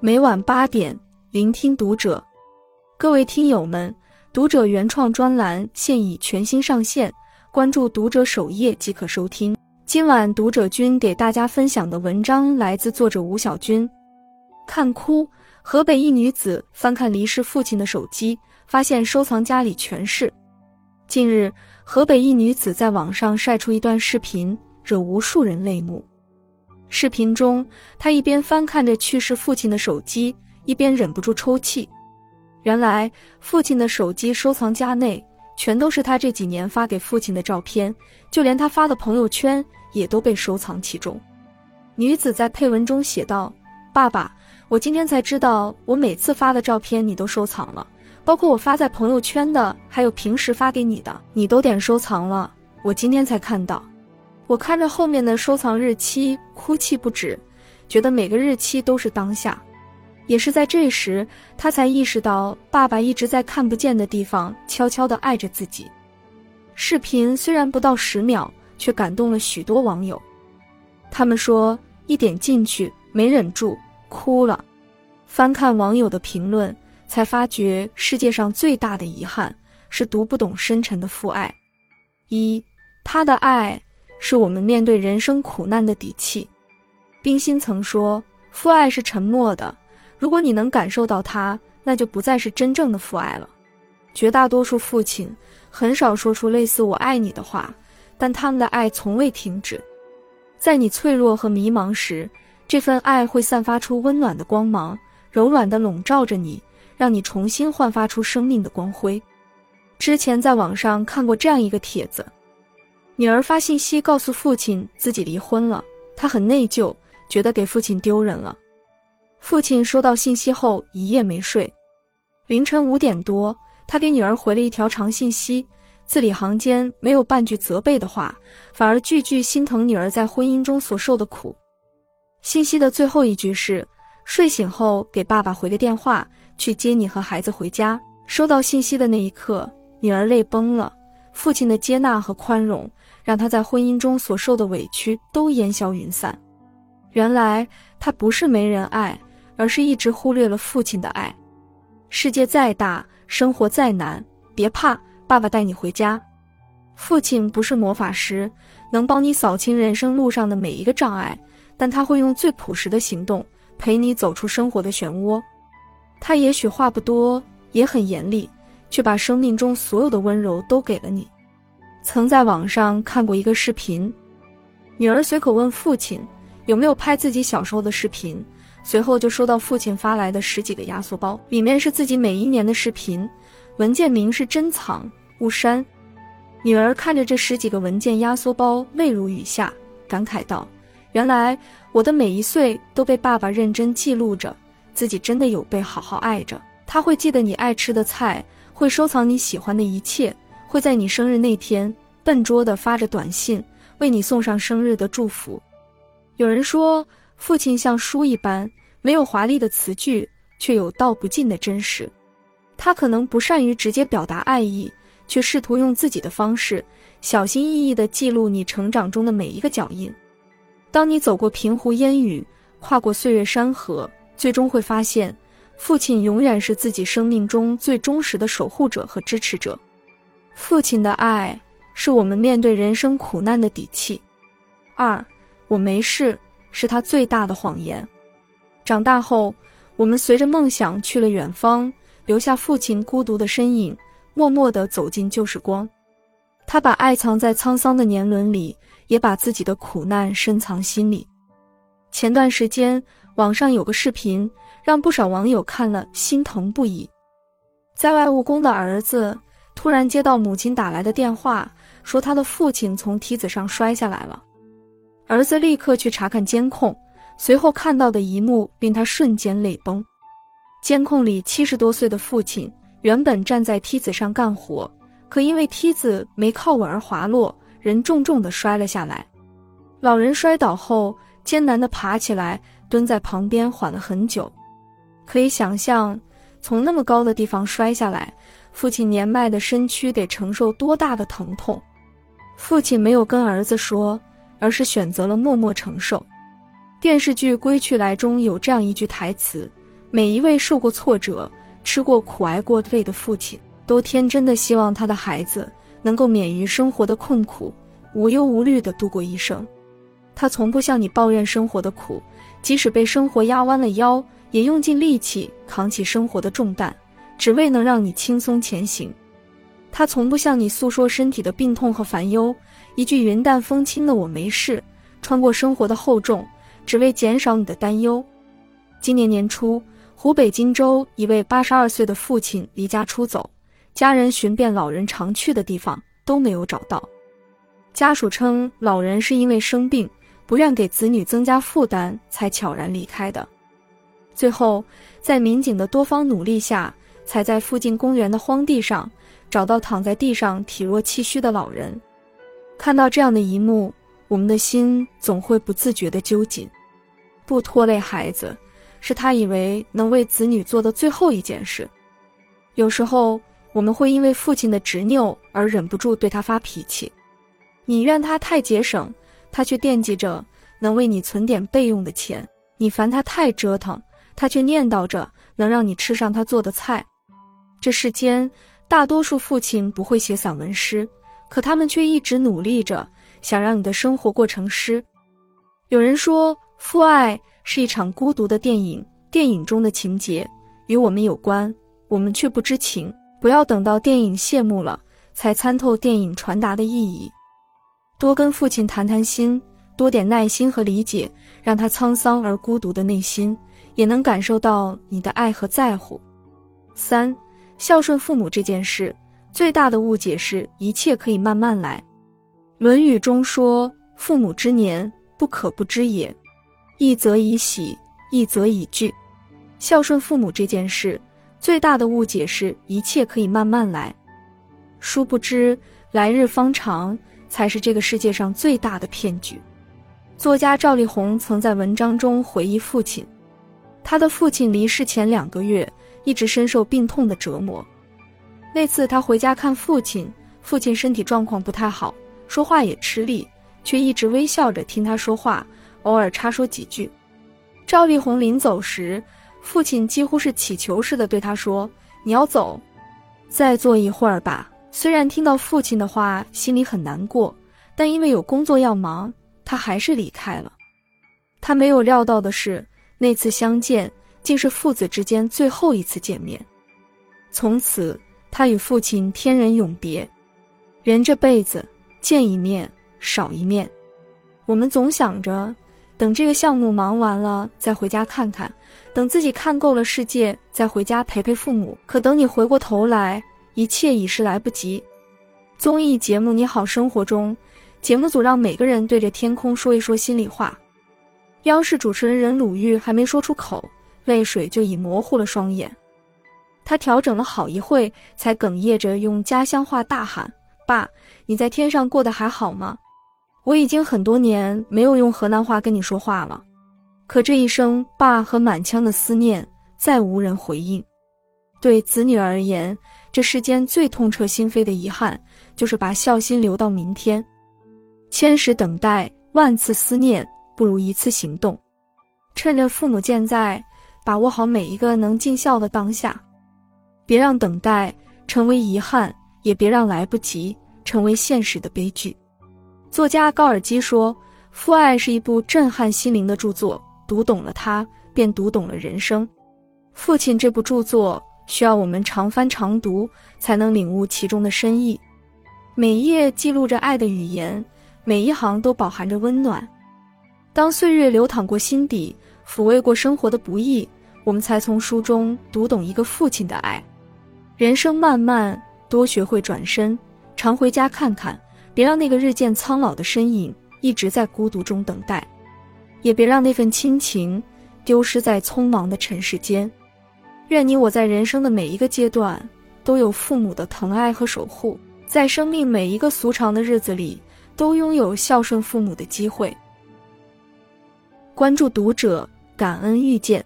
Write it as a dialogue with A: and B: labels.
A: 每晚八点，聆听读者。各位听友们，读者原创专栏现已全新上线，关注读者首页即可收听。今晚读者君给大家分享的文章来自作者吴小军。看哭，河北一女子翻看离世父亲的手机，发现收藏夹里全是。近日，河北一女子在网上晒出一段视频，惹无数人泪目。视频中，她一边翻看着去世父亲的手机，一边忍不住抽泣。原来，父亲的手机收藏夹内全都是他这几年发给父亲的照片，就连他发的朋友圈也都被收藏其中。女子在配文中写道：“爸爸，我今天才知道，我每次发的照片你都收藏了。”包括我发在朋友圈的，还有平时发给你的，你都点收藏了。我今天才看到，我看着后面的收藏日期，哭泣不止，觉得每个日期都是当下。也是在这时，他才意识到，爸爸一直在看不见的地方悄悄地爱着自己。视频虽然不到十秒，却感动了许多网友。他们说，一点进去没忍住，哭了。翻看网友的评论。才发觉世界上最大的遗憾是读不懂深沉的父爱。一，他的爱是我们面对人生苦难的底气。冰心曾说：“父爱是沉默的，如果你能感受到它，那就不再是真正的父爱了。”绝大多数父亲很少说出类似“我爱你”的话，但他们的爱从未停止。在你脆弱和迷茫时，这份爱会散发出温暖的光芒，柔软地笼罩着你。让你重新焕发出生命的光辉。之前在网上看过这样一个帖子：女儿发信息告诉父亲自己离婚了，她很内疚，觉得给父亲丢人了。父亲收到信息后一夜没睡，凌晨五点多，他给女儿回了一条长信息，字里行间没有半句责备的话，反而句句心疼女儿在婚姻中所受的苦。信息的最后一句是：睡醒后给爸爸回个电话。去接你和孩子回家。收到信息的那一刻，女儿泪崩了。父亲的接纳和宽容，让她在婚姻中所受的委屈都烟消云散。原来她不是没人爱，而是一直忽略了父亲的爱。世界再大，生活再难，别怕，爸爸带你回家。父亲不是魔法师，能帮你扫清人生路上的每一个障碍，但他会用最朴实的行动陪你走出生活的漩涡。他也许话不多，也很严厉，却把生命中所有的温柔都给了你。曾在网上看过一个视频，女儿随口问父亲有没有拍自己小时候的视频，随后就收到父亲发来的十几个压缩包，里面是自己每一年的视频，文件名是珍藏勿删。女儿看着这十几个文件压缩包，泪如雨下，感慨道：“原来我的每一岁都被爸爸认真记录着。”自己真的有被好好爱着，他会记得你爱吃的菜，会收藏你喜欢的一切，会在你生日那天笨拙地发着短信，为你送上生日的祝福。有人说，父亲像书一般，没有华丽的词句，却有道不尽的真实。他可能不善于直接表达爱意，却试图用自己的方式，小心翼翼地记录你成长中的每一个脚印。当你走过平湖烟雨，跨过岁月山河。最终会发现，父亲永远是自己生命中最忠实的守护者和支持者。父亲的爱是我们面对人生苦难的底气。二，我没事，是他最大的谎言。长大后，我们随着梦想去了远方，留下父亲孤独的身影，默默地走进旧时光。他把爱藏在沧桑的年轮里，也把自己的苦难深藏心里。前段时间。网上有个视频，让不少网友看了心疼不已。在外务工的儿子突然接到母亲打来的电话，说他的父亲从梯子上摔下来了。儿子立刻去查看监控，随后看到的一幕令他瞬间泪崩。监控里七十多岁的父亲原本站在梯子上干活，可因为梯子没靠稳而滑落，人重重的摔了下来。老人摔倒后艰难的爬起来。蹲在旁边缓了很久，可以想象，从那么高的地方摔下来，父亲年迈的身躯得承受多大的疼痛。父亲没有跟儿子说，而是选择了默默承受。电视剧《归去来》中有这样一句台词：“每一位受过挫折、吃过苦、挨过累的父亲，都天真的希望他的孩子能够免于生活的困苦，无忧无虑的度过一生。他从不向你抱怨生活的苦，即使被生活压弯了腰，也用尽力气扛起生活的重担，只为能让你轻松前行。他从不向你诉说身体的病痛和烦忧，一句云淡风轻的“我没事”，穿过生活的厚重，只为减少你的担忧。今年年初，湖北荆州一位八十二岁的父亲离家出走，家人寻遍老人常去的地方都没有找到。家属称，老人是因为生病，不愿给子女增加负担，才悄然离开的。最后，在民警的多方努力下，才在附近公园的荒地上。找到躺在地上体弱气虚的老人，看到这样的一幕，我们的心总会不自觉地揪紧。不拖累孩子，是他以为能为子女做的最后一件事。有时候，我们会因为父亲的执拗而忍不住对他发脾气。你怨他太节省，他却惦记着能为你存点备用的钱；你烦他太折腾，他却念叨着能让你吃上他做的菜。这世间。大多数父亲不会写散文诗，可他们却一直努力着，想让你的生活过成诗。有人说，父爱是一场孤独的电影，电影中的情节与我们有关，我们却不知情。不要等到电影谢幕了，才参透电影传达的意义。多跟父亲谈谈心，多点耐心和理解，让他沧桑而孤独的内心也能感受到你的爱和在乎。三。孝顺父母这件事，最大的误解是一切可以慢慢来。《论语》中说：“父母之年，不可不知也。一则以喜，一则以惧。”孝顺父母这件事，最大的误解是一切可以慢慢来。殊不知，来日方长才是这个世界上最大的骗局。作家赵丽宏曾在文章中回忆父亲，他的父亲离世前两个月。一直深受病痛的折磨。那次他回家看父亲，父亲身体状况不太好，说话也吃力，却一直微笑着听他说话，偶尔插说几句。赵丽宏临走时，父亲几乎是乞求似的对他说：“你要走，再坐一会儿吧。”虽然听到父亲的话，心里很难过，但因为有工作要忙，他还是离开了。他没有料到的是，那次相见。竟是父子之间最后一次见面，从此他与父亲天人永别。人这辈子见一面少一面，我们总想着等这个项目忙完了再回家看看，等自己看够了世界再回家陪陪父母。可等你回过头来，一切已是来不及。综艺节目《你好生活》中，节目组让每个人对着天空说一说心里话。央视主持人任鲁豫还没说出口。泪水就已模糊了双眼，他调整了好一会，才哽咽着用家乡话大喊：“爸，你在天上过得还好吗？我已经很多年没有用河南话跟你说话了。”可这一声“爸”和满腔的思念，再无人回应。对子女而言，这世间最痛彻心扉的遗憾，就是把孝心留到明天。千时等待，万次思念，不如一次行动。趁着父母健在。把握好每一个能尽孝的当下，别让等待成为遗憾，也别让来不及成为现实的悲剧。作家高尔基说：“父爱是一部震撼心灵的著作，读懂了它，便读懂了人生。”父亲这部著作需要我们常翻常读，才能领悟其中的深意。每一页记录着爱的语言，每一行都饱含着温暖。当岁月流淌过心底，抚慰过生活的不易。我们才从书中读懂一个父亲的爱。人生漫漫，多学会转身，常回家看看，别让那个日渐苍老的身影一直在孤独中等待，也别让那份亲情丢失在匆忙的尘世间。愿你我在人生的每一个阶段都有父母的疼爱和守护，在生命每一个俗长的日子里都拥有孝顺父母的机会。关注读者，感恩遇见。